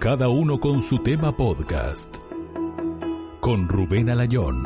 Cada uno con su tema podcast. Con Rubén Alayón.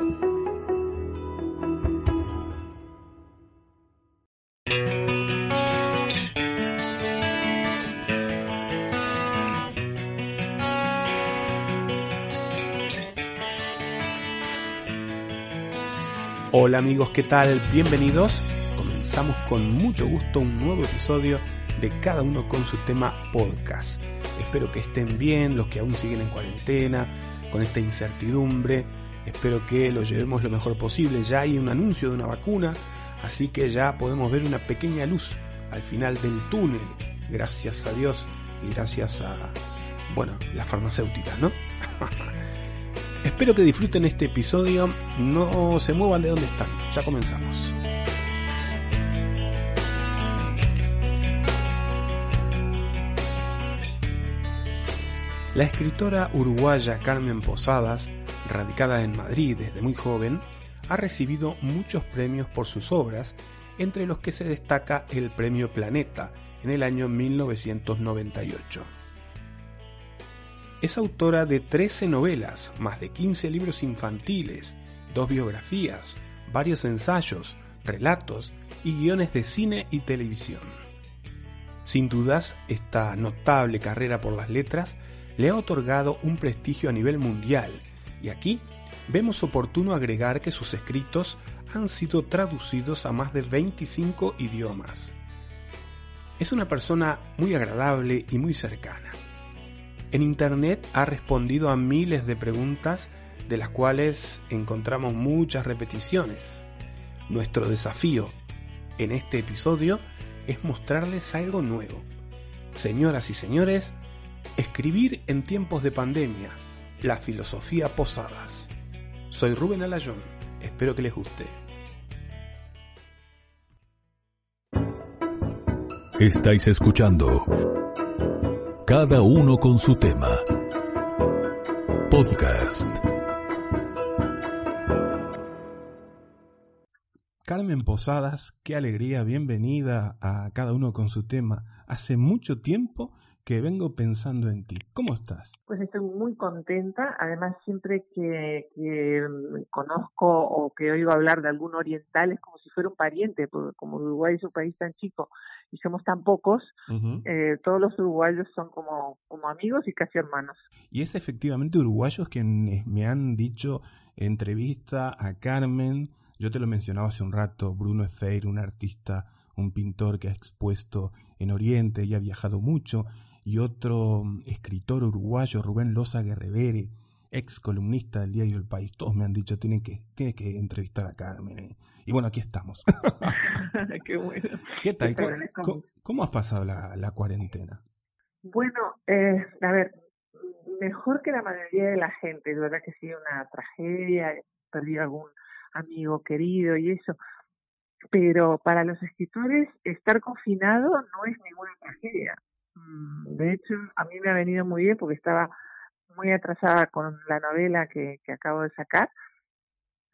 Hola amigos, ¿qué tal? Bienvenidos. Comenzamos con mucho gusto un nuevo episodio de Cada uno con su tema podcast. Espero que estén bien los que aún siguen en cuarentena, con esta incertidumbre. Espero que lo llevemos lo mejor posible. Ya hay un anuncio de una vacuna, así que ya podemos ver una pequeña luz al final del túnel. Gracias a Dios y gracias a, bueno, la farmacéutica, ¿no? Espero que disfruten este episodio. No se muevan de donde están. Ya comenzamos. La escritora uruguaya Carmen Posadas, radicada en Madrid desde muy joven, ha recibido muchos premios por sus obras, entre los que se destaca el Premio Planeta en el año 1998. Es autora de 13 novelas, más de 15 libros infantiles, dos biografías, varios ensayos, relatos y guiones de cine y televisión. Sin dudas, esta notable carrera por las letras le ha otorgado un prestigio a nivel mundial, y aquí vemos oportuno agregar que sus escritos han sido traducidos a más de 25 idiomas. Es una persona muy agradable y muy cercana. En Internet ha respondido a miles de preguntas de las cuales encontramos muchas repeticiones. Nuestro desafío en este episodio es mostrarles algo nuevo. Señoras y señores, escribir en tiempos de pandemia, la filosofía Posadas. Soy Rubén Alayón, espero que les guste. Estáis escuchando cada uno con su tema. Podcast. Carmen Posadas, qué alegría, bienvenida a cada uno con su tema. Hace mucho tiempo que vengo pensando en ti. ¿Cómo estás? Pues estoy muy contenta. Además, siempre que, que conozco o que oigo hablar de algún oriental es como si fuera un pariente, porque como Uruguay es un país tan chico y somos tan pocos, eh, todos los uruguayos son como, como amigos y casi hermanos. Y es efectivamente uruguayos quienes me han dicho entrevista a Carmen, yo te lo mencionaba hace un rato, Bruno Efeir, un artista, un pintor que ha expuesto en Oriente y ha viajado mucho, y otro escritor uruguayo, Rubén Loza Guerrevere, ex columnista del diario El País. Todos me han dicho, tienen que, tienes que entrevistar a Carmen. ¿eh? Y bueno, aquí estamos. Qué bueno. ¿Qué tal? ¿Cómo, ¿Cómo, has pasado la, la cuarentena? Bueno, eh, a ver, mejor que la mayoría de la gente. Es verdad que ha sido una tragedia, perdí algún amigo querido y eso. Pero para los escritores, estar confinado no es ninguna tragedia. Mm, de hecho, a mí me ha venido muy bien porque estaba muy atrasada con la novela que, que acabo de sacar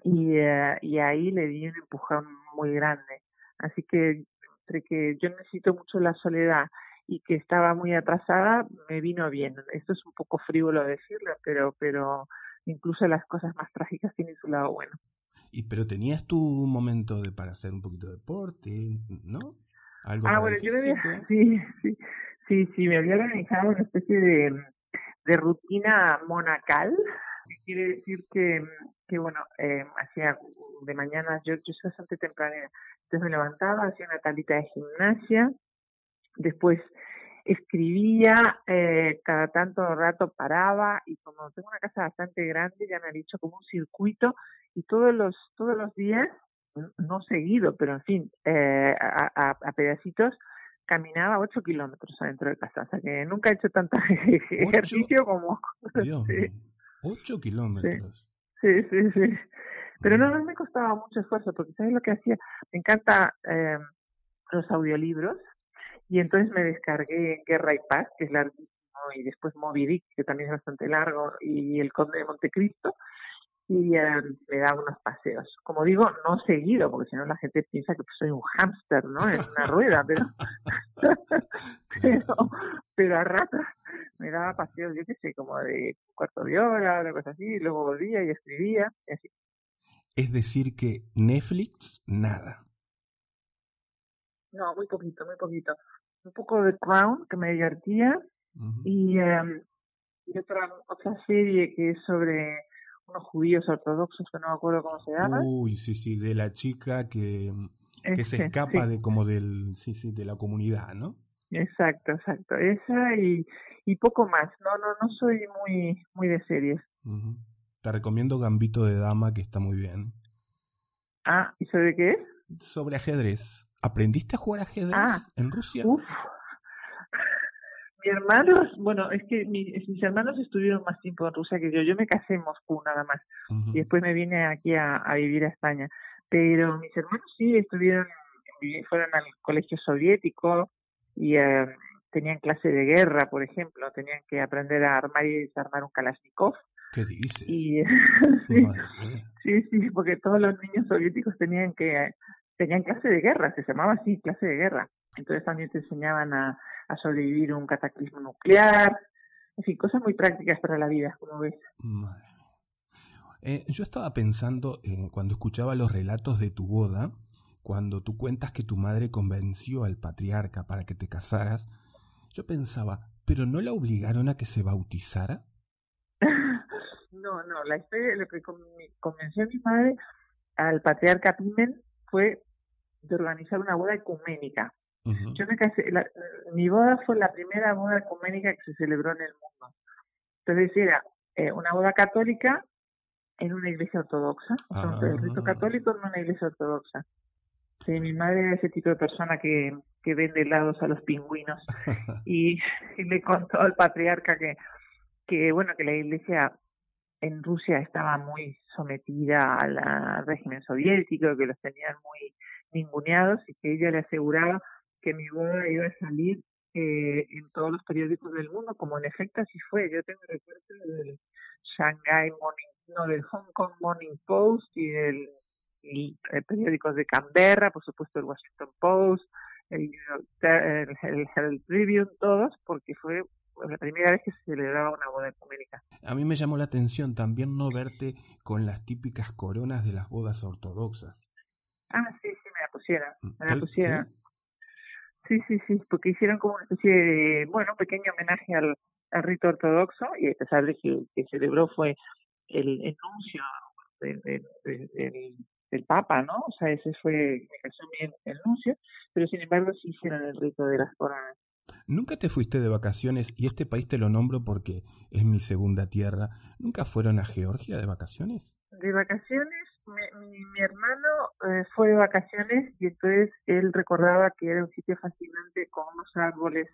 y, eh, y ahí le di un empujón muy grande. Así que entre que yo necesito mucho la soledad y que estaba muy atrasada, me vino bien. Esto es un poco frívolo decirlo, pero, pero incluso las cosas más trágicas tienen su lado bueno. Y pero tenías tu momento de para hacer un poquito de deporte, ¿no? ¿Algo ah, bueno, yo me había, sí, sí, sí, sí, me había organizado una especie de, de rutina monacal, quiere decir que, que bueno, eh, hacía de mañana, yo, yo soy bastante temprana, entonces me levantaba, hacía una tablita de gimnasia, después escribía, eh, cada tanto rato paraba y como tengo una casa bastante grande, ya me ha dicho como un circuito y todos los, todos los días, no seguido, pero en fin, eh, a, a, pedacitos, caminaba ocho kilómetros adentro de casa, o sea que nunca he hecho tanto ejercicio como... Dios sí. ocho kilómetros. Sí, sí, sí. Pero no, no me costaba mucho esfuerzo, porque ¿sabes lo que hacía? Me encanta eh, los audiolibros, y entonces me descargué Guerra y Paz, que es larguísimo, y después Moby Dick, que también es bastante largo, y El Conde de Montecristo, y eh, me da unos paseos. Como digo, no seguido, porque si no la gente piensa que soy un hámster, ¿no? En una rueda, pero, pero, pero a ratos, me daba paseos, yo qué sé, como de cuarto de hora, una cosa así, luego volvía y escribía, y así. Es decir, que Netflix, nada. No, muy poquito, muy poquito. Un poco de Crown, que me divertía, y, eh, y otra, otra serie que es sobre unos judíos ortodoxos que no me acuerdo cómo se llama. Uy, sí, sí, de la chica que, que se escapa de como del, sí, sí, de la comunidad, ¿no? Exacto, exacto. Esa y, y poco más. No, no, no soy muy, muy de series. Te recomiendo Gambito de Dama, que está muy bien. Ah, ¿y sobre qué es? Sobre ajedrez. ¿Aprendiste a jugar ajedrez ah, en Rusia? Uf. Mi hermanos, bueno, es que mis, mis, hermanos estuvieron más tiempo en Rusia que yo. Yo me casé en Moscú nada más. Y después me vine aquí a, a, vivir a España. Pero mis hermanos sí estuvieron, fueron al colegio soviético y eh, tenían clase de guerra, por ejemplo. Tenían que aprender a armar y desarmar un Kalashnikov. ¿Qué dices? Y, sí, sí, porque todos los niños soviéticos tenían que tenían clase de guerra, se llamaba así, clase de guerra. Entonces también te enseñaban a, a sobrevivir un cataclismo nuclear, en fin, cosas muy prácticas para la vida, como ves. Eh, yo estaba pensando, eh, cuando escuchaba los relatos de tu boda, cuando tú cuentas que tu madre convenció al patriarca para que te casaras, yo pensaba, ¿pero no la obligaron a que se bautizara? no, no, la historia, lo que convenció a mi madre al patriarca Pimen fue de organizar una boda ecuménica. Yo me casé, mi boda fue la primera boda ecuménica que se celebró en el mundo. Entonces era eh, una boda católica en una iglesia ortodoxa, o sea, el rito ah. católico en una iglesia ortodoxa. Sí, mi madre era ese tipo de persona que, que vende helados a los pingüinos y, le contó al patriarca que, que, bueno, que la iglesia en Rusia estaba muy sometida al régimen soviético, que los tenían muy ninguneados y que ella le aseguraba que mi boda iba a salir eh, en todos los periódicos del mundo, como en efecto así fue. Yo tengo recuerdo del Shanghai Morning, no, del Hong Kong Morning Post y del y, eh, periódicos de Canberra, por supuesto el Washington Post, el, el, el Tribune, todos, porque fue la primera vez que se celebraba una boda ecuménica. A mí me llamó la atención también no verte con las típicas coronas de las bodas ortodoxas. Ah, sí, sí, me la pusieron, me la pusieron. Sí, sí, sí, porque hicieron como una especie de, bueno, pequeño homenaje al, al rito ortodoxo y a pesar de que que celebró fue el enuncio del, del, del, Papa, ¿no? O sea, ese fue, me el anuncio, pero sin embargo sí hicieron el rito de las coronas. ¿Nunca te fuiste de vacaciones? Y este país te lo nombro porque es mi segunda tierra. ¿Nunca fueron a Georgia de vacaciones? De vacaciones mi, mi, hermano eh, fue de vacaciones y entonces él recordaba que era un sitio fascinante con unos árboles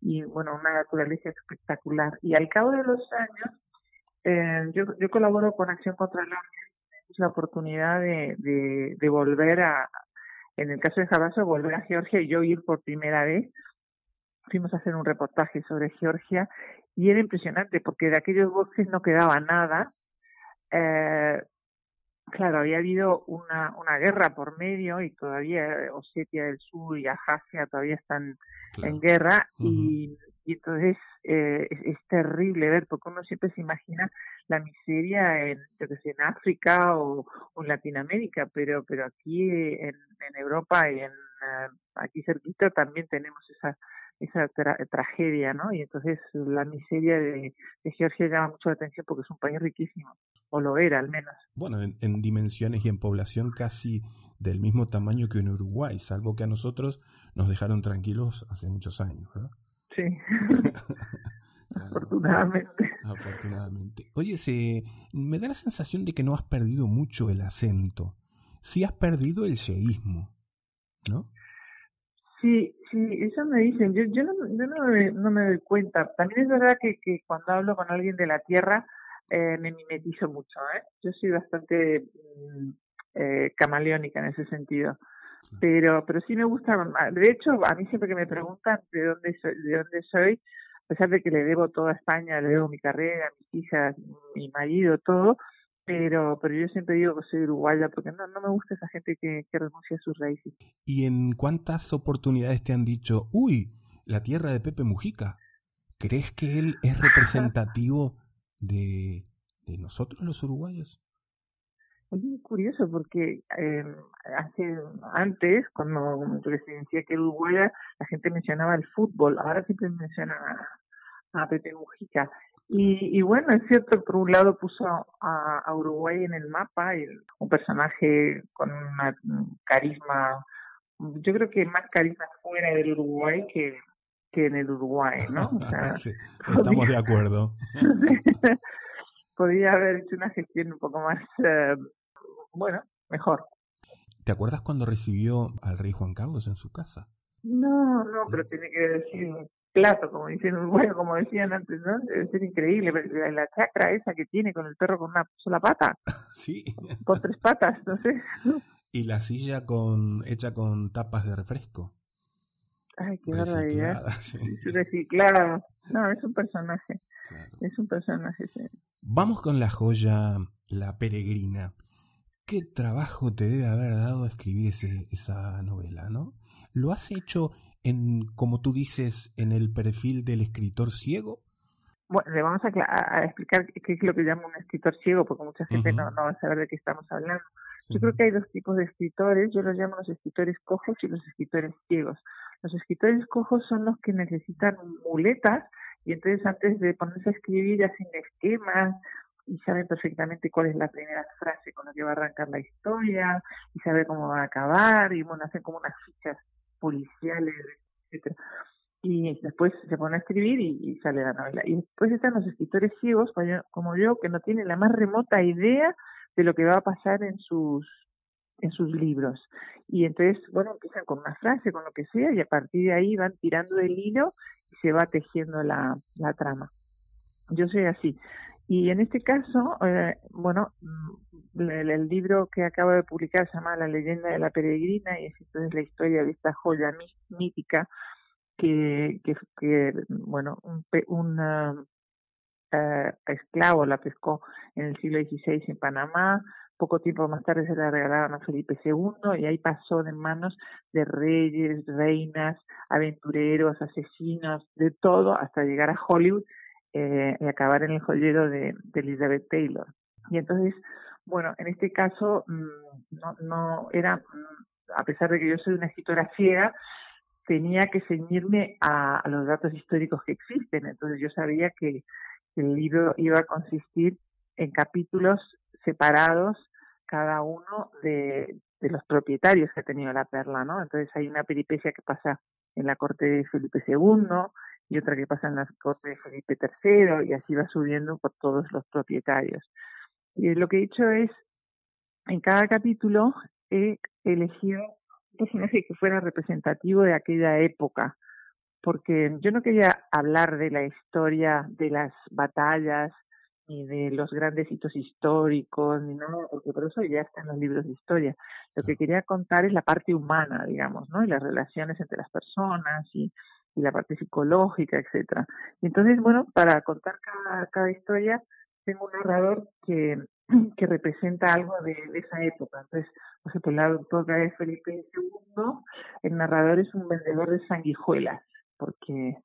y bueno, una naturaleza espectacular. Y al cabo de los años, eh, yo, yo colaboro con Acción contra el Hambre, la oportunidad de, de, de volver a, en el caso de Jabaso, volver a Georgia y yo ir por primera vez. Fuimos a hacer un reportaje sobre Georgia y era impresionante porque de aquellos bosques no quedaba nada. Eh, claro, había habido una, una guerra por medio y todavía Osetia del Sur y Ajasia todavía están en guerra y, y, entonces eh, es, terrible ver porque uno siempre se imagina la miseria en, yo que sé, en África o, en Latinoamérica, pero pero aquí en, en Europa y en eh, aquí cerquita también tenemos esa esa tragedia, ¿no? Y entonces la miseria de, de, Georgia llama mucho la atención porque es un país riquísimo, o lo era al menos. Bueno, en, dimensiones y en población casi del mismo tamaño que en Uruguay, salvo que a nosotros nos dejaron tranquilos hace muchos años, ¿verdad? Sí. Afortunadamente. Afortunadamente. Oye, se, me da la sensación de que no has perdido mucho el acento. Sí has perdido el yeísmo, ¿no? Sí, sí, eso me dicen. Yo, yo, no, yo no, me, no me doy cuenta. También es verdad que, que cuando hablo con alguien de la Tierra eh, me mimetizo mucho. ¿eh? Yo soy bastante mm, eh, camaleónica en ese sentido. Pero, pero sí me gusta. De hecho, a mí siempre que me preguntan de dónde soy, de dónde soy, a pesar de que le debo toda España, le debo mi carrera, mis hijas, mi marido, todo, pero pero yo siempre digo que soy uruguaya porque no, no me gusta esa gente que, que renuncia a sus raíces. ¿Y en cuántas oportunidades te han dicho, uy, la tierra de Pepe Mujica? ¿Crees que él es representativo de, de nosotros los uruguayos? Es curioso porque eh, hace antes, cuando yo decía que Uruguay, la gente mencionaba el fútbol, ahora siempre menciona a, Pepe Mujica. Y, y, bueno, es cierto, por un lado puso a, a Uruguay en el mapa, un personaje con un carisma, yo creo que más carisma fuera del Uruguay que, que en el Uruguay, ¿no? estamos de acuerdo. podría haber hecho una gestión un poco más, eh, bueno, mejor. ¿Te acuerdas cuando recibió al rey Juan Carlos en su casa? No, no, pero tiene que decir un plato, como dicen bueno, como decían antes, ¿no? Debe ser increíble, la chacra esa que tiene con el perro con una sola pata. sí. Con tres patas, no sé. Y la silla con hecha con tapas de refresco. Ay, qué barbaridad. Sí. Reciclada. No, es un personaje. Es un personaje, sí. Vamos con la joya La Peregrina. ¿Qué trabajo te debe haber dado escribir ese, esa novela, no? ¿Lo has hecho en, como tú dices, en el perfil del escritor ciego? Bueno, le vamos a, explicar qué es lo que llama un escritor ciego, porque mucha gente no, no va a saber de qué estamos hablando. Yo creo que hay dos tipos de escritores, yo los llamo los escritores cojos y los escritores ciegos. Los escritores cojos son los que necesitan muletas y entonces antes de ponerse a escribir hacen esquemas y saben perfectamente cuál es la primera frase con la que va a arrancar la historia y saben cómo va a acabar y bueno, hacen como unas fichas policiales, etcétera y después se pone a escribir y, sale la novela. Y después están los escritores ciegos, como yo, que no tienen la más remota idea de lo que va a pasar en sus en sus libros. Y entonces, bueno, empiezan con una frase, con lo que sea, y a partir de ahí van tirando el hilo y se va tejiendo la, la trama. Yo soy así. Y en este caso, eh, bueno, mm, el, libro que acabo de publicar se llama La leyenda de la peregrina y es entonces la historia de esta joya mítica que, que, que bueno, un, un uh, esclavo la pescó en el siglo XVI en Panamá, poco tiempo más tarde se la regalaron a Felipe II y ahí pasó de manos de reyes, reinas, aventureros, asesinos, de todo, hasta llegar a Hollywood eh, y acabar en el joyero de, Elizabeth Taylor. Y entonces, bueno, en este caso mm, no, era, mm, a pesar de que yo soy una escritora ciega, tenía que ceñirme a, los datos históricos que existen. Entonces yo sabía que el libro iba a consistir en capítulos separados cada uno de, los propietarios que ha tenido la perla, ¿no? Entonces hay una peripecia que pasa en la corte de Felipe II y otra que pasa en la corte de Felipe III y así va subiendo por todos los propietarios. Y lo que he hecho es, en cada capítulo he elegido un personaje que fuera representativo de aquella época, porque yo no quería hablar de la historia de las batallas ni de los grandes hitos históricos, ni nada, porque por eso ya está en los libros de historia. Lo que quería contar es la parte humana, digamos, ¿no? Y las relaciones entre las personas y, y la parte psicológica, etcétera. Y entonces, bueno, para contar cada, cada historia, tengo un narrador que, que representa algo de, esa época. Entonces, por ejemplo, la doctora es Felipe II, el narrador es un vendedor de sanguijuelas, porque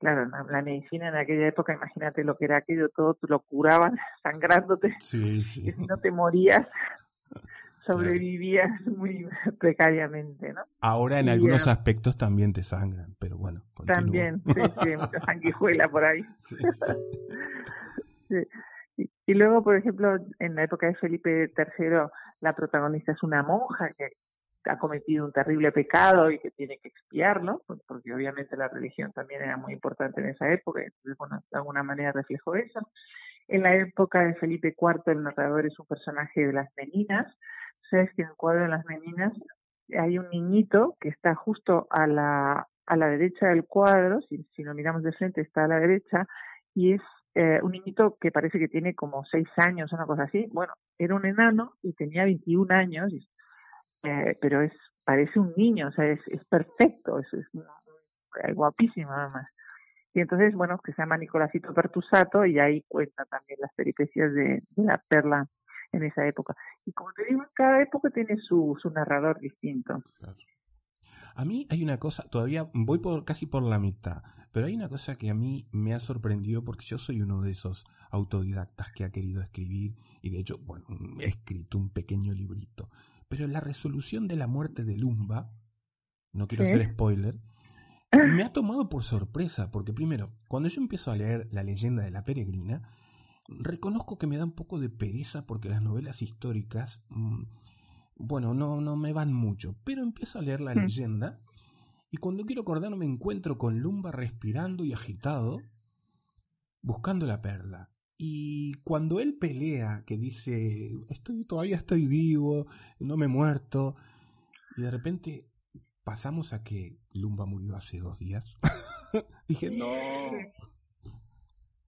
claro, la, medicina en aquella época, imagínate lo que era aquello, todo lo curaban sangrándote, sí, sí. que si no te morías, sobrevivías muy precariamente, ¿no? Ahora en algunos aspectos también te sangran, pero bueno. También, sí, sí, mucha sanguijuela por ahí. Sí, y, y, luego, por ejemplo, en la época de Felipe III, la protagonista es una monja que ha cometido un terrible pecado y que tiene que expiarlo, porque obviamente la religión también era muy importante en esa época, entonces, bueno, de alguna manera reflejó eso. En la época de Felipe IV, el narrador es un personaje de las meninas. Sabes que en el cuadro de las meninas hay un niñito que está justo a la, a la derecha del cuadro, si, si lo miramos de frente está a la derecha, y es eh, un niñito que parece que tiene como seis años, una cosa así. Bueno, era un enano y tenía 21 años, y eh, pero es parece un niño, o sea, es, es perfecto, es, es, guapísimo además. Y entonces, bueno, que se llama Nicolásito Pertusato y ahí cuenta también las peripecias de, la perla en esa época. Y como te digo, cada época tiene su, su narrador distinto. A mí hay una cosa, todavía voy por casi por la mitad, pero hay una cosa que a mí me ha sorprendido porque yo soy uno de esos autodidactas que ha querido escribir y de hecho, bueno, he escrito un pequeño librito. Pero la resolución de la muerte de Lumba, no quiero hacer spoiler, me ha tomado por sorpresa, porque primero, cuando yo empiezo a leer la leyenda de la peregrina, reconozco que me da un poco de pereza porque las novelas históricas, mm, bueno, no, no me van mucho, pero empiezo a leer la hmm. leyenda y cuando quiero acordarme me encuentro con Lumba respirando y agitado, buscando la perla. Y cuando él pelea, que dice, estoy, todavía estoy vivo, no me he muerto, y de repente pasamos a que Lumba murió hace dos días. Dije, no.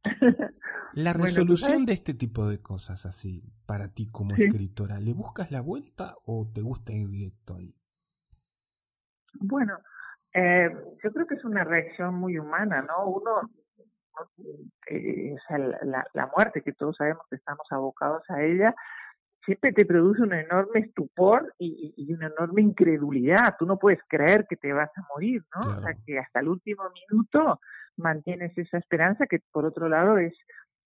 La resolución de este tipo de cosas así, para ti como escritora, ¿le buscas la vuelta o te gusta ir directo ahí? Bueno, eh, yo creo que es una reacción muy humana, ¿no? Uno, eh, o sea, la, la, muerte, que todos sabemos que estamos abocados a ella, siempre te produce un enorme estupor y, y, una enorme incredulidad. Tú no puedes creer que te vas a morir, ¿no? O sea, que hasta el último minuto mantienes esa esperanza que, por otro lado, es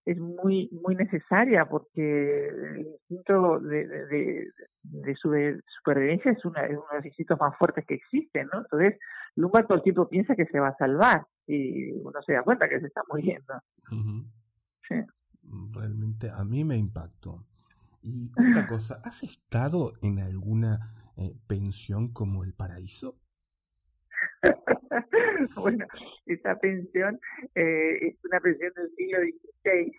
es muy muy necesaria porque el instinto de, de, de, supervivencia es, una, uno de los instintos más fuertes que existen, ¿no? Entonces, Lumba todo el tiempo piensa que se va a salvar y uno se da cuenta que se está muriendo. sí. Realmente a mí me impactó. Y otra cosa, ¿has estado en alguna eh, pensión como el paraíso? bueno, esa pensión eh, es una pensión del siglo XVI,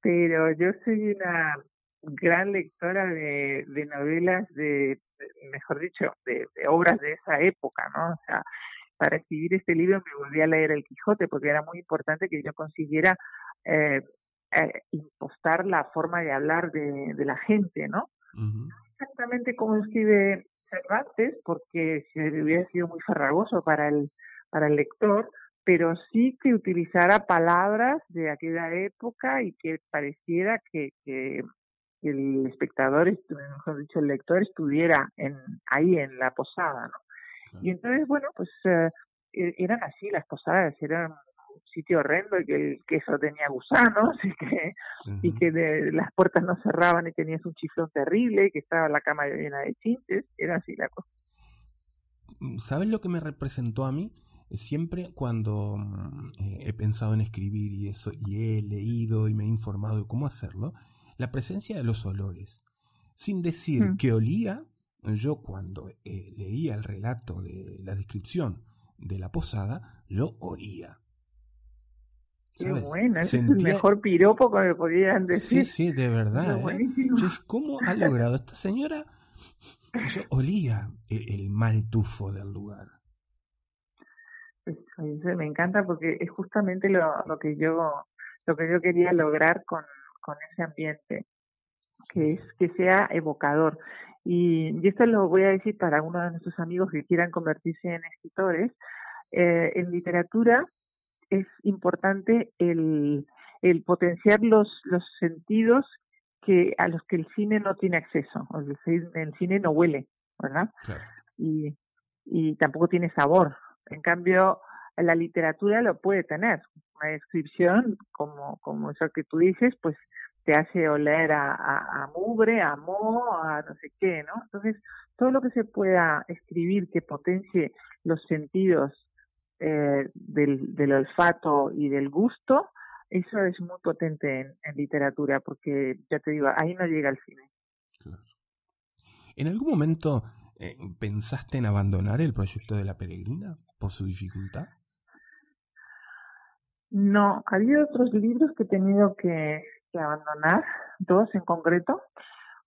pero yo soy una gran lectora de, de novelas, de, mejor dicho, de, obras de esa época, ¿no? O sea, para escribir este libro me volví a leer El Quijote porque era muy importante que yo consiguiera eh, eh, impostar la forma de hablar de, de la gente, ¿no? Exactamente como escribe Cervantes, porque hubiera sido muy farragoso para el, para el lector, pero sí que utilizara palabras de aquella época y que pareciera que, que, el espectador, mejor dicho, el lector estuviera en, ahí en la posada, ¿no? Y entonces, bueno, pues eh, e, eran así las posadas, eran sitio horrendo y que el queso tenía gusanos y que, y que las puertas no cerraban y tenías un chiflón terrible y que estaba la cama llena de chinches, era así la cosa. ¿Sabes lo que me representó a mí? Siempre cuando mm, eh, he pensado en escribir y eso, y he leído y me he informado de cómo hacerlo, la presencia de los olores. Sin decir mm. que olía, yo cuando eh, leía el relato de la descripción de la posada, yo olía. Qué bueno, es el mejor piropo que me podían decir. Sí, sí, de verdad. ¿eh? ¿Cómo ha logrado esta señora? Yo olía el, mal tufo del lugar. me encanta porque es justamente lo, lo que yo lo que yo quería lograr con, con ese ambiente, que es que sea evocador. Y, y esto lo voy a decir para uno de nuestros amigos que quieran convertirse en escritores. Eh, en literatura es importante el, el potenciar los, los sentidos que a los que el cine no tiene acceso. Es decir, el cine no huele, ¿verdad? Y, y tampoco tiene sabor. En cambio, la literatura lo puede tener. Una descripción, como, como eso que tú dices, pues te hace oler a, a, a mugre, a moho, a no sé qué, ¿no? Entonces, todo lo que se pueda escribir que potencie los sentidos eh, del, del, olfato y del gusto, eso es muy potente en, literatura, porque ya te digo, ahí no llega el cine. ¿En algún momento eh, pensaste en abandonar el proyecto de la peregrina por su dificultad? No, había otros libros que he tenido que, abandonar, dos en concreto.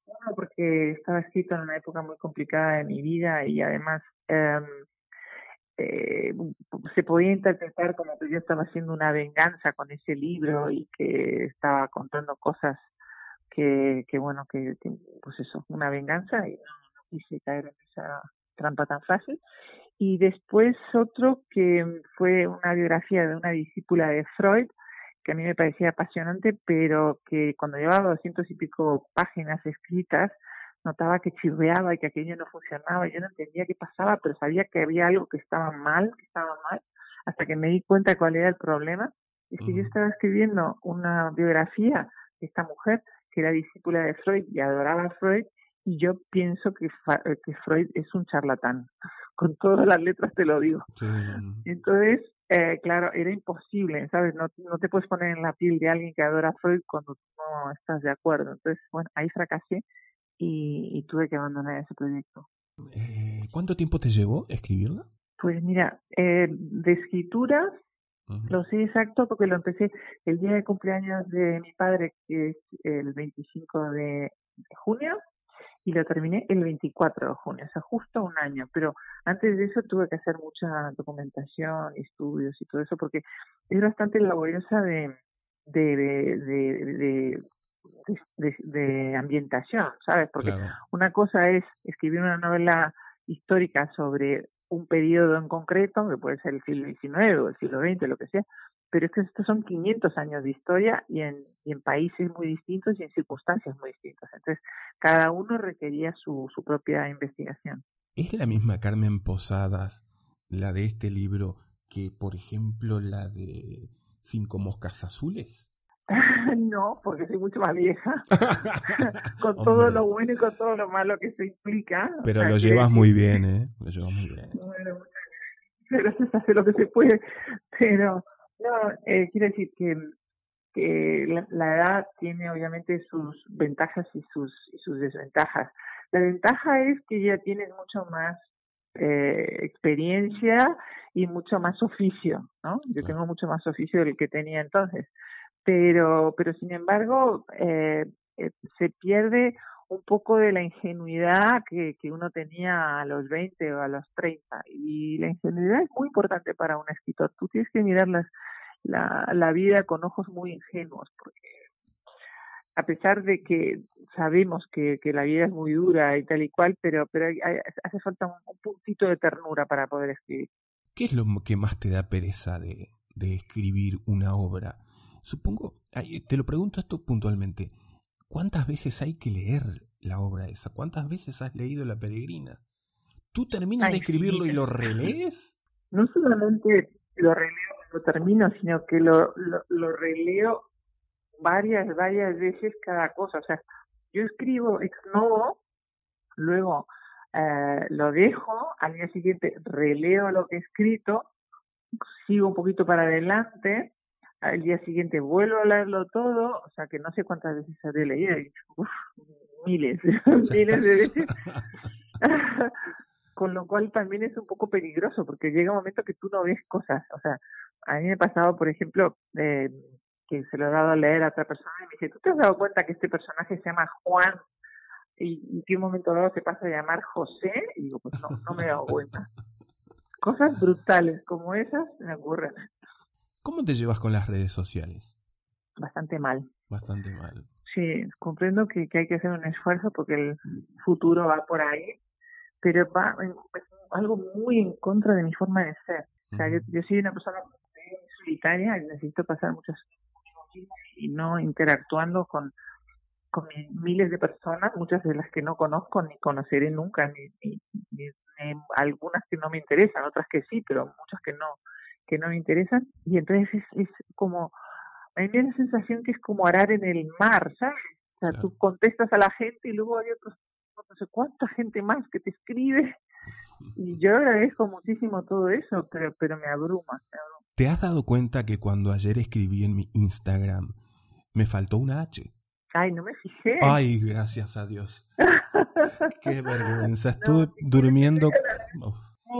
Uno porque estaba escrito en una época muy complicada de mi vida y además eh, eh, se podía interpretar como que yo estaba haciendo una venganza con ese libro y que estaba contando cosas que, bueno, que, pues eso, una venganza y no, quise caer en esa trampa tan fácil. Y después otro que fue una biografía de una discípula de Freud, que a mí me parecía apasionante, pero que cuando llevaba doscientos y pico páginas escritas, notaba que chirreaba y que aquello no funcionaba. Yo no entendía qué pasaba, pero sabía que había algo que estaba mal, que estaba mal, hasta que me di cuenta cuál era el problema. Es que yo estaba escribiendo una biografía de esta mujer que era discípula de Freud y adoraba a Freud, y yo pienso que, que Freud es un charlatán. Con todas las letras te lo digo. Entonces, eh, claro, era imposible, ¿sabes? No, no te puedes poner en la piel de alguien que adora a Freud cuando no estás de acuerdo. Entonces, bueno, ahí fracasé y, tuve que abandonar ese proyecto. Eh, ¿Cuánto tiempo te llevó escribirla? Pues mira, eh, de escritura lo sé exacto porque lo empecé el día de cumpleaños de mi padre, que es el 25 de, junio, y lo terminé el 24 de junio, o sea, justo un año. Pero antes de eso tuve que hacer mucha documentación, estudios y todo eso, porque es bastante laboriosa de, de, de, de, de, ambientación, ¿sabes? Porque una cosa es escribir una novela histórica sobre un periodo en concreto, que puede ser el siglo XIX o el siglo XX, lo que sea, pero es que estos son 500 años de historia y en, y en países muy distintos y en circunstancias muy distintas. Entonces, cada uno requería su, su propia investigación. ¿Es la misma Carmen Posadas, la de este libro, que, por ejemplo, la de Cinco Moscas Azules? no, porque soy mucho más vieja. con todo lo bueno y con todo lo malo que se implica. Pero lo llevas muy bien, ¿eh? Lo llevas muy bien. pero se hace lo que se puede. Pero, no, eh, quiero decir que, que la, edad tiene obviamente sus ventajas y sus, y sus desventajas. La ventaja es que ya tienes mucho más eh, experiencia y mucho más oficio, ¿no? Yo tengo mucho más oficio del que tenía entonces pero, pero sin embargo eh, eh, se pierde un poco de la ingenuidad que, que uno tenía a los 20 o a los 30. Y la ingenuidad es muy importante para un escritor. Tú tienes que mirar las, la, la vida con ojos muy ingenuos, porque a pesar de que sabemos que, que la vida es muy dura y tal y cual, pero, pero hace falta un, un, puntito de ternura para poder escribir. ¿Qué es lo que más te da pereza de, de escribir una obra? Supongo, te lo pregunto esto puntualmente, ¿cuántas veces hay que leer la obra esa? ¿Cuántas veces has leído La Peregrina? ¿Tú terminas de escribirlo y lo relees? No solamente lo releo lo termino, sino que lo, lo, releo varias, varias veces cada cosa. O sea, yo escribo ex novo, luego eh, lo dejo, al día siguiente releo lo que he escrito, sigo un poquito para adelante, al día siguiente vuelvo a leerlo todo, o sea que no sé cuántas veces habré leído, miles, miles de veces. Con lo cual también es un poco peligroso, porque llega un momento que tú no ves cosas. O sea, a mí me ha pasado, por ejemplo, eh, que se lo he dado a leer a otra persona y me dice, ¿tú te has dado cuenta que este personaje se llama Juan y, que un momento dado se pasa a llamar José? Y digo, pues no, no me he dado cuenta. Cosas brutales como esas me ocurren. ¿Cómo te llevas con las redes sociales? Bastante mal. Bastante mal. Sí, comprendo que, hay que hacer un esfuerzo porque el futuro va por ahí, pero va es algo muy en contra de mi forma de ser. O sea, yo, soy una persona solitaria y necesito pasar muchas y no interactuando con, con miles de personas, muchas de las que no conozco ni conoceré nunca, ni, ni, ni algunas que no me interesan, otras que sí, pero muchas que no que no me interesan y entonces es, es como a mí me da la sensación que es como arar en el mar, ¿sabes? O sea, tú contestas a la gente y luego hay otros, no sé cuánta gente más que te escribe y yo agradezco muchísimo todo eso, pero, pero me abruma, me abruma. ¿Te has dado cuenta que cuando ayer escribí en mi Instagram me faltó una H? Ay, no me fijé. Ay, gracias a Dios. Qué vergüenza. Estuve durmiendo. No,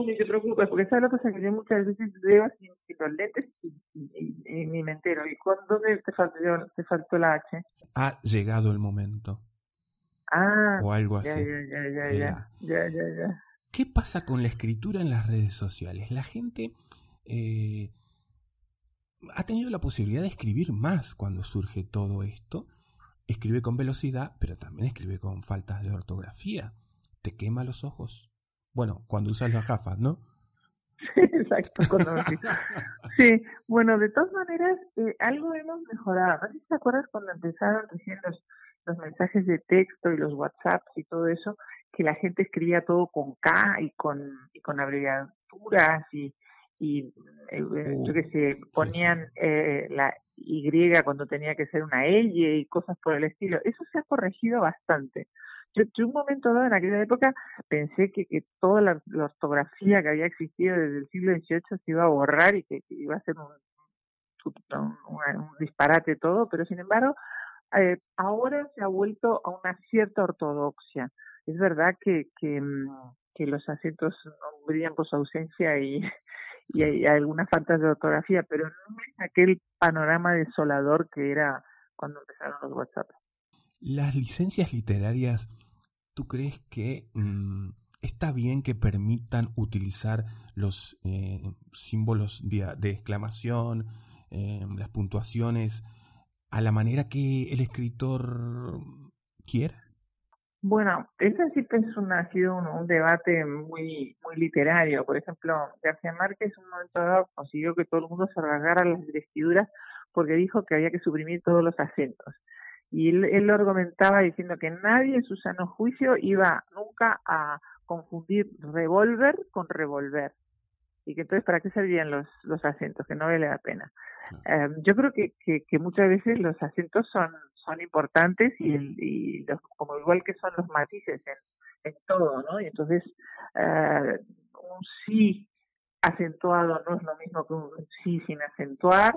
ni te preocupes, porque sabes lo que pasa que yo muchas veces veo sin, los lentes y, ni me entero. ¿Y cuándo te faltó, te faltó la H? Ha llegado el momento. Ah. O algo así. Ya, ya, ya, ya, ya, ya, ya, ¿Qué pasa con la escritura en las redes sociales? La gente eh, ha tenido la posibilidad de escribir más cuando surge todo esto. Escribe con velocidad, pero también escribe con faltas de ortografía. ¿Te quema los ojos? Bueno, cuando usas las gafas, ¿no? Sí, exacto. sí, bueno, de todas maneras, eh, algo hemos mejorado. No sé si te acuerdas cuando empezaron recién los, los mensajes de texto y los WhatsApps y todo eso, que la gente escribía todo con K y con, y con abreviaturas y, y eh, uh, yo qué sé, ponían eh, la Y cuando tenía que ser una L y cosas por el estilo. Eso se ha corregido bastante. Yo, yo un momento dado en aquella época pensé que, que toda la, ortografía que había existido desde el siglo XVIII se iba a borrar y que, iba a ser un, disparate todo, pero sin embargo eh, ahora se ha vuelto a una cierta ortodoxia. Es verdad que, que, mm, los acentos brillan por su ausencia y, y hay, algunas faltas de ortografía, pero no es aquel panorama desolador que era cuando empezaron los WhatsApp. Las licencias literarias, ¿tú crees que mm, está bien que permitan utilizar los eh, símbolos de, exclamación, eh, las puntuaciones, a la manera que el escritor quiera? Bueno, ese sí es ha sido un, debate muy muy literario. Por ejemplo, García Márquez en un momento dado consiguió que todo el mundo se rasgara las vestiduras porque dijo que había que suprimir todos los acentos. Y él, él lo argumentaba diciendo que nadie en su sano juicio iba nunca a confundir revólver con revolver. Y que entonces, ¿para qué servían los, los acentos? Que no vale la pena. Eh, yo creo que, que, que muchas veces los acentos son son importantes y, el, y los, como igual que son los matices en, en todo, ¿no? Y entonces eh, un sí acentuado no es lo mismo que un sí sin acentuar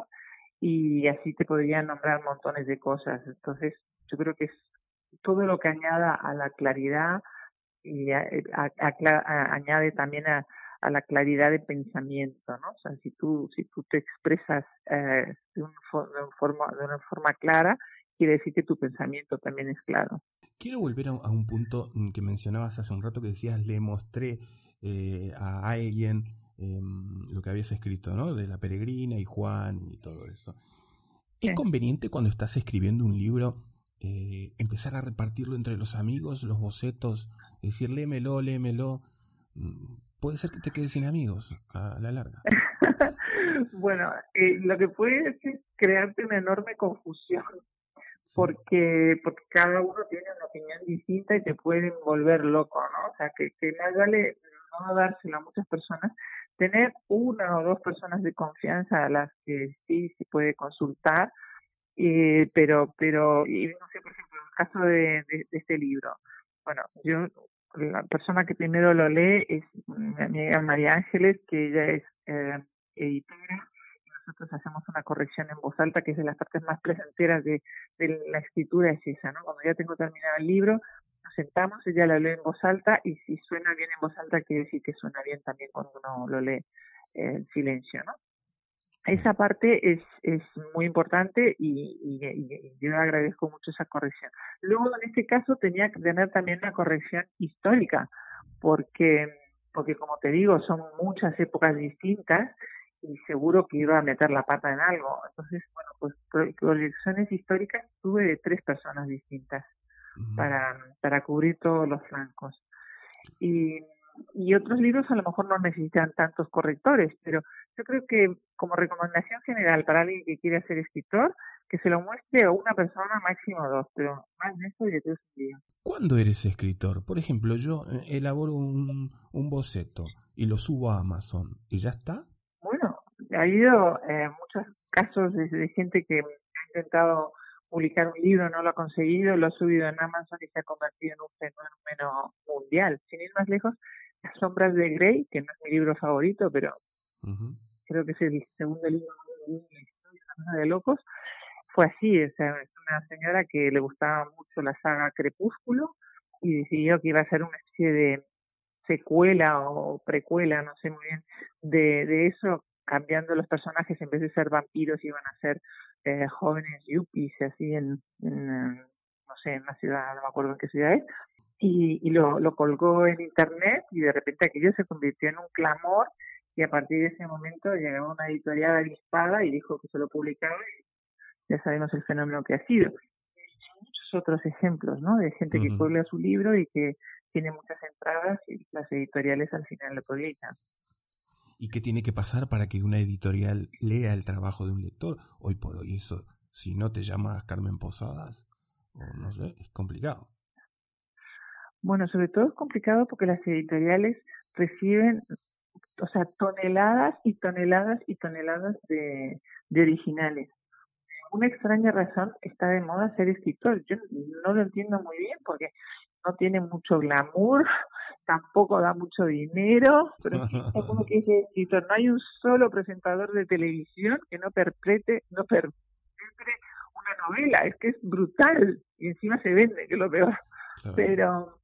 y así te podrían nombrar montones de cosas. Entonces yo creo que es todo lo que añada a la claridad y añade también a, a la claridad de pensamiento, ¿no? Si tú, si tú te expresas eh, de, un, de, forma, de una forma clara, quiere decir que tu pensamiento también es claro. Quiero volver a, un punto mm, que mencionabas hace un rato que decías, le mostré eh, a alguien em, lo que habías escrito, ¿no? De la peregrina y Juan y todo eso. ¿Es conveniente cuando estás escribiendo un libro eh, empezar a repartirlo entre los amigos, los bocetos, decir, lémelo, lémelo? Mm, puede ser que te quedes sin amigos a la larga. bueno, eh, lo que puede es crearte una enorme confusión porque porque cada uno tiene una opinión distinta y te pueden volver loco, ¿no? O sea, que, que más vale no dárselo a muchas personas, tener una o dos personas de confianza a las que sí se puede consultar, eh, pero, pero, y no sé, por ejemplo, en el caso de, de, este libro, bueno, yo, la persona que primero lo lee es mi amiga María Ángeles, que ella es eh, editora nosotros hacemos una corrección en voz alta, que es de las partes más placenteras de, de la escritura, es esa, ¿no? Cuando ya tengo terminado el libro, nos sentamos, ella la lee en voz alta y si suena bien en voz alta, quiere decir que suena bien también cuando uno lo lee en silencio, ¿no? Esa parte es, es muy importante y, y, y, yo agradezco mucho esa corrección. Luego, en este caso, tenía que tener también una corrección histórica, porque, porque como te digo, son muchas épocas distintas y seguro que iba a meter la pata en algo. Entonces, bueno, pues proyecciones históricas tuve de tres personas distintas para, para cubrir todos los flancos. Y, y otros libros a lo mejor no necesitan tantos correctores, pero yo creo que como recomendación general para alguien que quiere ser escritor, que se lo muestre a una persona, máximo dos, pero más de eso yo creo que ¿Cuándo eres escritor? Por ejemplo, yo eh, elaboro un, un boceto y lo subo a Amazon y ya está ha habido eh, muchos casos de, gente que ha intentado publicar un libro, no lo ha conseguido, lo ha subido en Amazon y se ha convertido en un fenómeno mundial. Sin ir más lejos, Las sombras de Grey, que no es mi libro favorito, pero creo que es el segundo libro de locos, fue así, o sea, es una señora que le gustaba mucho la saga Crepúsculo y decidió que iba a ser una especie de secuela o precuela, no sé muy bien, de, de eso cambiando los personajes, en vez de ser vampiros, iban a ser eh, jóvenes yuppies, así en, no sé, en una ciudad, no me acuerdo en qué ciudad es, y, y lo, lo colgó en internet y de repente aquello se convirtió en un clamor y a partir de ese momento llegó una editorial avispada y dijo que se lo publicaba y ya sabemos el fenómeno que ha sido. hay muchos otros ejemplos, ¿no? De gente que publica su libro y que tiene muchas entradas y las editoriales al final lo publican. ¿Y qué tiene que pasar para que una editorial lea el trabajo de un lector? Hoy por hoy eso, si no te llamas Carmen Posadas, no sé, es complicado. Bueno, sobre todo es complicado porque las editoriales reciben, o sea, toneladas y toneladas y toneladas de, de originales. Una extraña razón está de moda ser escritor. Yo no lo entiendo muy bien porque no tiene mucho glamour, tampoco da mucho dinero, pero como que es escritor. No hay un solo presentador de televisión que no perprete, no perpetre una novela. Es que es brutal y encima se vende, que es lo peor. Pero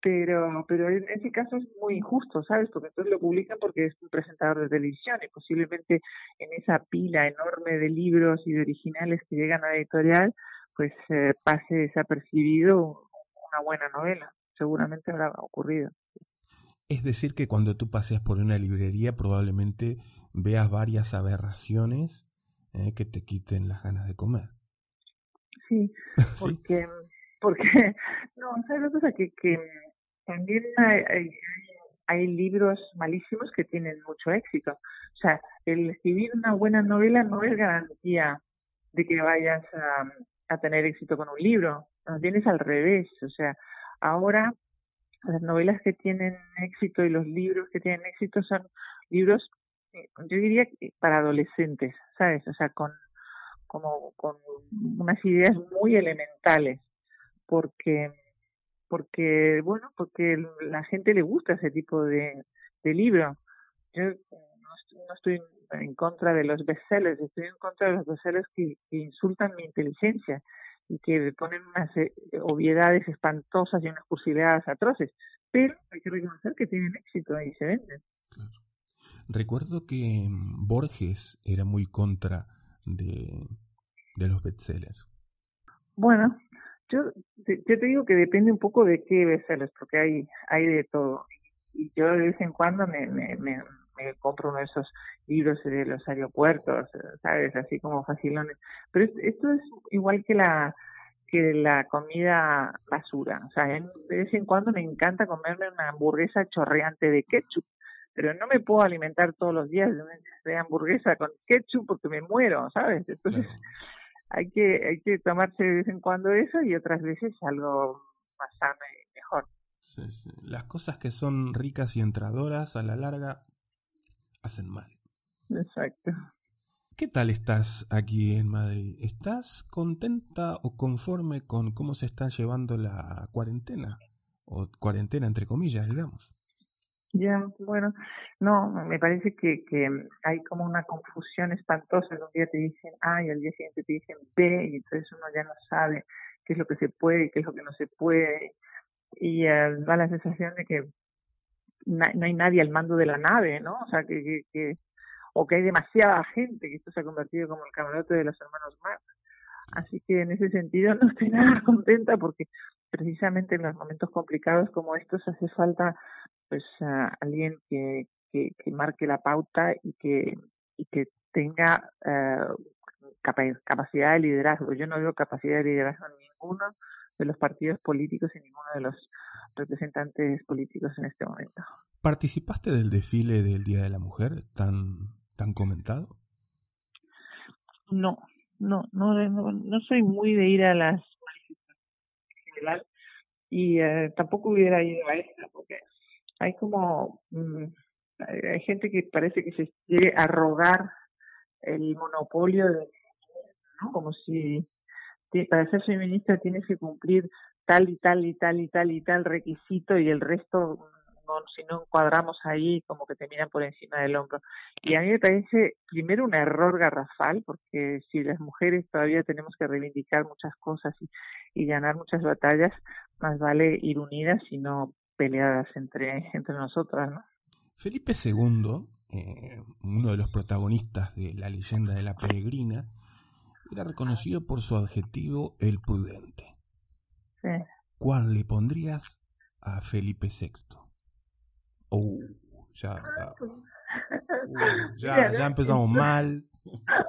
pero pero en ese caso es muy injusto, ¿sabes? Porque entonces lo publican porque es un presentador de televisión y posiblemente en esa pila enorme de libros y de originales que llegan a la editorial, pues eh, pase desapercibido una buena novela. Seguramente habrá ocurrido. Es decir, que cuando tú paseas por una librería probablemente veas varias aberraciones eh, que te quiten las ganas de comer. Sí, porque, porque, no, ¿sabes lo cosa? Que, que también hay, hay, libros malísimos que tienen mucho éxito. O sea, el escribir una buena novela no es garantía de que vayas a, tener éxito con un libro. No, tienes al revés. O sea, ahora las novelas que tienen éxito y los libros que tienen éxito son libros, eh, yo diría, para adolescentes, ¿sabes? O sea, con como con unas ideas muy elementales, porque porque bueno, porque la gente le gusta ese tipo de, de libro. Yo no, estoy en contra de los bestsellers, estoy en contra de los bestsellers que, que insultan mi inteligencia y que ponen unas eh, obviedades espantosas y unas cursileadas atroces, pero hay que reconocer que tienen éxito y se venden. Recuerdo que mm, Borges era muy contra de, de los bestsellers. Bueno, yo, yo te digo que depende un poco de qué bestsellers, porque hay, hay de todo. Y yo de vez en cuando me, me, me, compro uno de esos libros de los aeropuertos, ¿sabes? Así como facilones. Pero esto es igual que la que la comida basura. O sea, de vez en cuando me encanta comerme una hamburguesa chorreante de ketchup, pero no me puedo alimentar todos los días de, hamburguesa con ketchup porque me muero, ¿sabes? Entonces, hay que hay que tomarse de vez en cuando eso y otras veces algo más sano y mejor. Sí, sí. Las cosas que son ricas y entradoras a la larga hacen mal. Exacto. ¿Qué tal estás aquí en Madrid? ¿Estás contenta o conforme con cómo se está llevando la cuarentena? O cuarentena entre comillas, digamos. Ya, bueno, no, me parece que, que hay como una confusión espantosa. Un día te dicen A y al día siguiente te dicen B y entonces uno ya no sabe qué es lo que se puede y qué es lo que no se puede. Y eh, da la sensación de que no hay nadie al mando de la nave, ¿no? O sea, que, que, o que hay demasiada gente, que esto se ha convertido como el camarote de los hermanos Marx. Así que en ese sentido no estoy nada contenta porque precisamente en los momentos complicados como estos hace falta pues alguien que, que, que, marque la pauta y que, y que tenga eh, capacidad de liderazgo. Yo no veo capacidad de liderazgo en ninguno de los partidos políticos y ninguno de los representantes políticos en este momento. ¿Participaste del desfile del Día de la Mujer tan, tan comentado? No, no, no, no, soy muy de ir a las manifestaciones en general y eh, tampoco hubiera ido a esta porque hay como mm, hay gente que parece que se quiere arrogar el monopolio de como si para ser feminista tienes que cumplir tal y tal y tal y tal y tal requisito y el resto no, si no encuadramos ahí como que te miran por encima del hombro. Y a mí me parece primero un error garrafal porque si las mujeres todavía tenemos que reivindicar muchas cosas y, y ganar muchas batallas, más vale ir unidas y no peleadas entre, entre nosotras, ¿no? Felipe II, eh, uno de los protagonistas de la leyenda de la peregrina, era reconocido por su adjetivo el prudente. Sí. ¿Cuál le pondrías a Felipe VI? Uh, ya, ya, uh, ya, ya empezamos mal.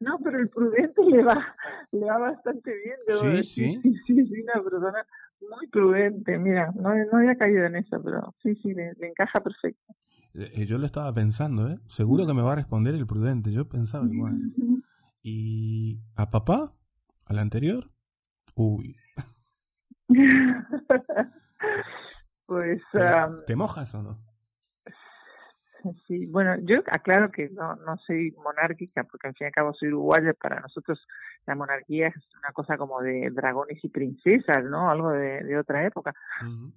No, pero el prudente le va, le va bastante bien. Sí, sí. Sí, sí, una persona muy prudente, mira, no, no había caído en eso, pero sí, sí, le, encaja perfecto. Eh, yo lo estaba pensando, ¿eh? Seguro que me va a responder el prudente, yo pensaba igual. ¿Y a papá? ¿Al anterior? Uy. pues... ¿Te mojas o no? Sí, bueno, yo aclaro que no, no soy monárquica, porque al fin y al cabo soy uruguaya. Para nosotros la monarquía es una cosa como de dragones y princesas, ¿no? Algo de, otra época.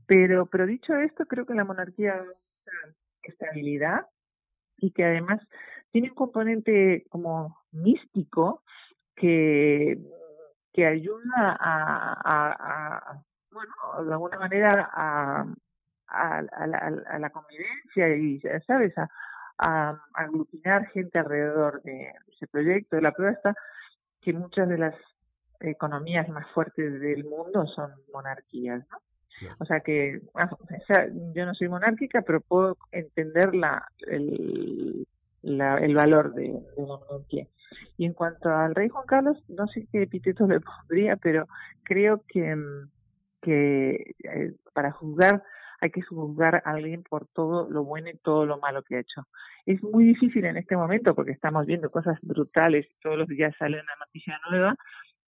Pero, pero dicho esto, creo que la monarquía da estabilidad y que además tiene un componente como místico que, que ayuda a, bueno, de alguna manera a, a, la, la, convivencia y, ¿sabes?, a, a, aglutinar gente alrededor de ese proyecto. La prueba está que muchas de las economías más fuertes del mundo son monarquías, ¿no? O sea que, ah, yo no soy monárquica, pero puedo entender la, el, la, el valor de, de, la monarquía. Y en cuanto al rey Juan Carlos, no sé qué epíteto le pondría, pero creo que, que eh, para juzgar hay que juzgar a alguien por todo lo bueno y todo lo malo que ha hecho. Es muy difícil en este momento porque estamos viendo cosas brutales, todos los días sale una noticia nueva,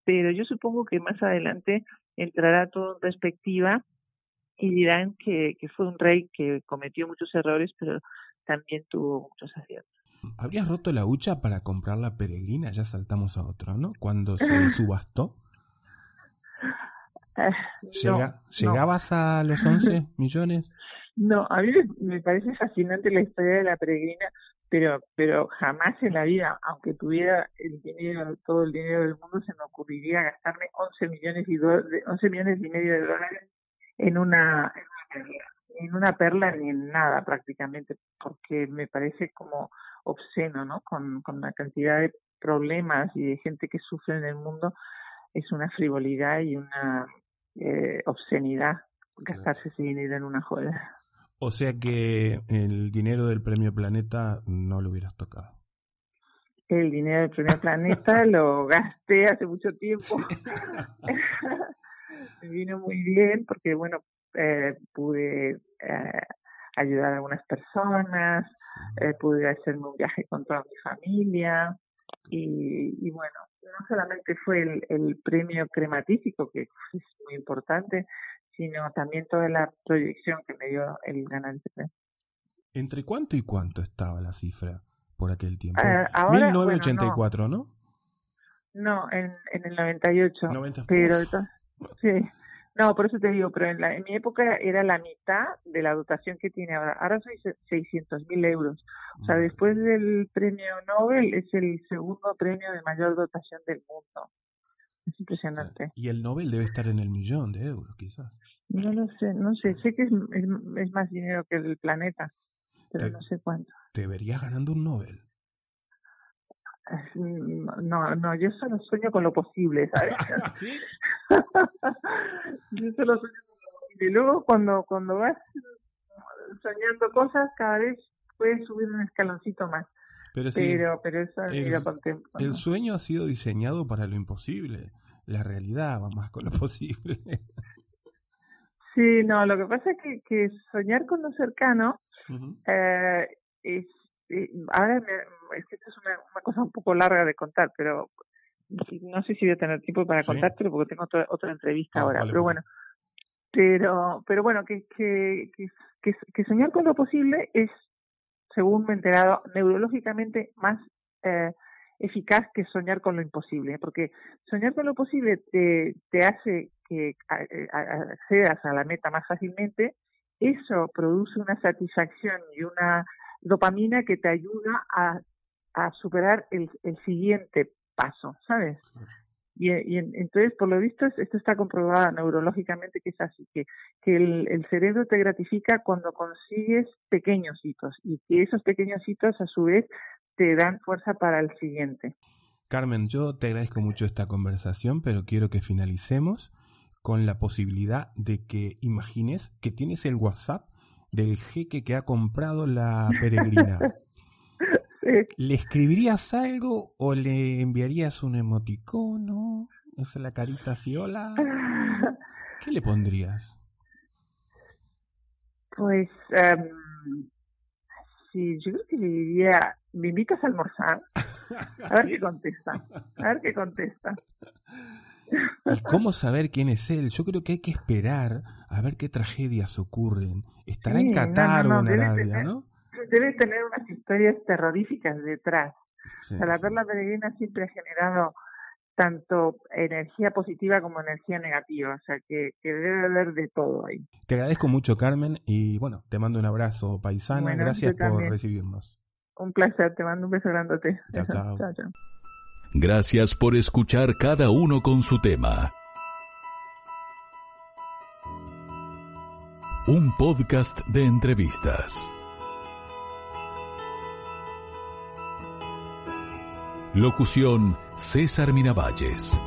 pero yo supongo que más adelante entrará todo en perspectiva y dirán que, que fue un rey que cometió muchos errores, pero también tuvo muchos aciertos. ¿Habrías roto la hucha para comprar la peregrina? Ya saltamos a otro, ¿no? Cuando se subastó. Eh, ¿Llegabas a los 11 millones? No, a mí me parece fascinante la historia de la peregrina, pero pero jamás en la vida, aunque tuviera el dinero, todo el dinero del mundo, se me ocurriría gastarme 11 millones y 11 millones y medio de dólares en una en una perla, en una perla ni en nada prácticamente, porque me parece como obsceno, ¿no? Con con la cantidad de problemas y de gente que sufre en el mundo es una frivolidad y una eh, obscenidad gastarse ese dinero en una joya. O sea que el dinero del premio Planeta no lo hubieras tocado. El dinero del premio Planeta lo gasté hace mucho tiempo. Me vino muy bien porque, bueno, eh, pude eh, ayudar a algunas personas, eh, pude hacerme un viaje con toda mi familia y, y bueno, no solamente fue el, el premio crematífico, que es muy importante, sino también toda la proyección que me dio el ganante. ¿Entre cuánto y cuánto estaba la cifra por aquel tiempo? 1984, ah, no. ¿no? No, en, en el 98. 90. Pero, sí. No, por eso te digo, pero en, la, en mi época era la mitad de la dotación que tiene ahora. Ahora soy 600 mil euros. O sea, después del premio Nobel es el segundo premio de mayor dotación del mundo. Es impresionante. Y el Nobel debe estar en el millón de euros, quizás. No lo sé, no sé. Sé que es, es, más dinero que el planeta, pero no sé cuánto. ¿Te verías ganando un Nobel? No, no, yo solo sueño con lo posible, ¿sabes? ¿Sí? yo solo sueño con lo posible. Y luego cuando, cuando vas soñando cosas, cada vez puedes subir un escaloncito más. Pero, pero, pero eso el, el sueño ha sido diseñado para lo imposible. La realidad va más con lo posible. sí, no, lo que pasa es que, que soñar con lo cercano eh, es ahora me, es que esto es una, cosa un poco larga de contar, pero no sé si voy a tener tiempo para contártelo porque tengo otra, otra entrevista ah, ahora, pero bueno. Pero, pero bueno, que, que, que, que, soñar con lo posible es, según me he enterado, neurológicamente más eh, eficaz que soñar con lo imposible, porque soñar con lo posible te, te hace que accedas a la meta más fácilmente, eso produce una satisfacción y una dopamina que te ayuda a, a superar el, el siguiente paso, ¿sabes? Y, y entonces, por lo visto, esto está comprobado neurológicamente que es así, que, que el, el, cerebro te gratifica cuando consigues pequeños hitos y que esos pequeños hitos a su vez te dan fuerza para el siguiente. Carmen, yo te agradezco mucho esta conversación, pero quiero que finalicemos con la posibilidad de que imagines que tienes el WhatsApp del jeque que ha comprado la peregrina. ¿Le escribirías algo o le enviarías un emoticono? Esa la carita fiola. ¿Qué le pondrías? Pues, um, sí, yo creo que le diría, ¿me invitas a almorzar? A ver qué contesta. A ver qué contesta. ¿Y cómo saber quién es él? Yo creo que hay que esperar a ver qué tragedias ocurren. Estará en Qatar o en Arabia, ¿no? Debe tener unas historias terroríficas detrás. la perla peregrina siempre ha generado tanto energía positiva como energía negativa, o sea que, debe haber de todo ahí. Te agradezco mucho, Carmen, y bueno, te mando un abrazo paisana, gracias por recibirnos. Un placer, te mando un beso grandote. chao, chao. Gracias por escuchar cada uno con su tema. Un podcast de entrevistas. Locución César Miravalles.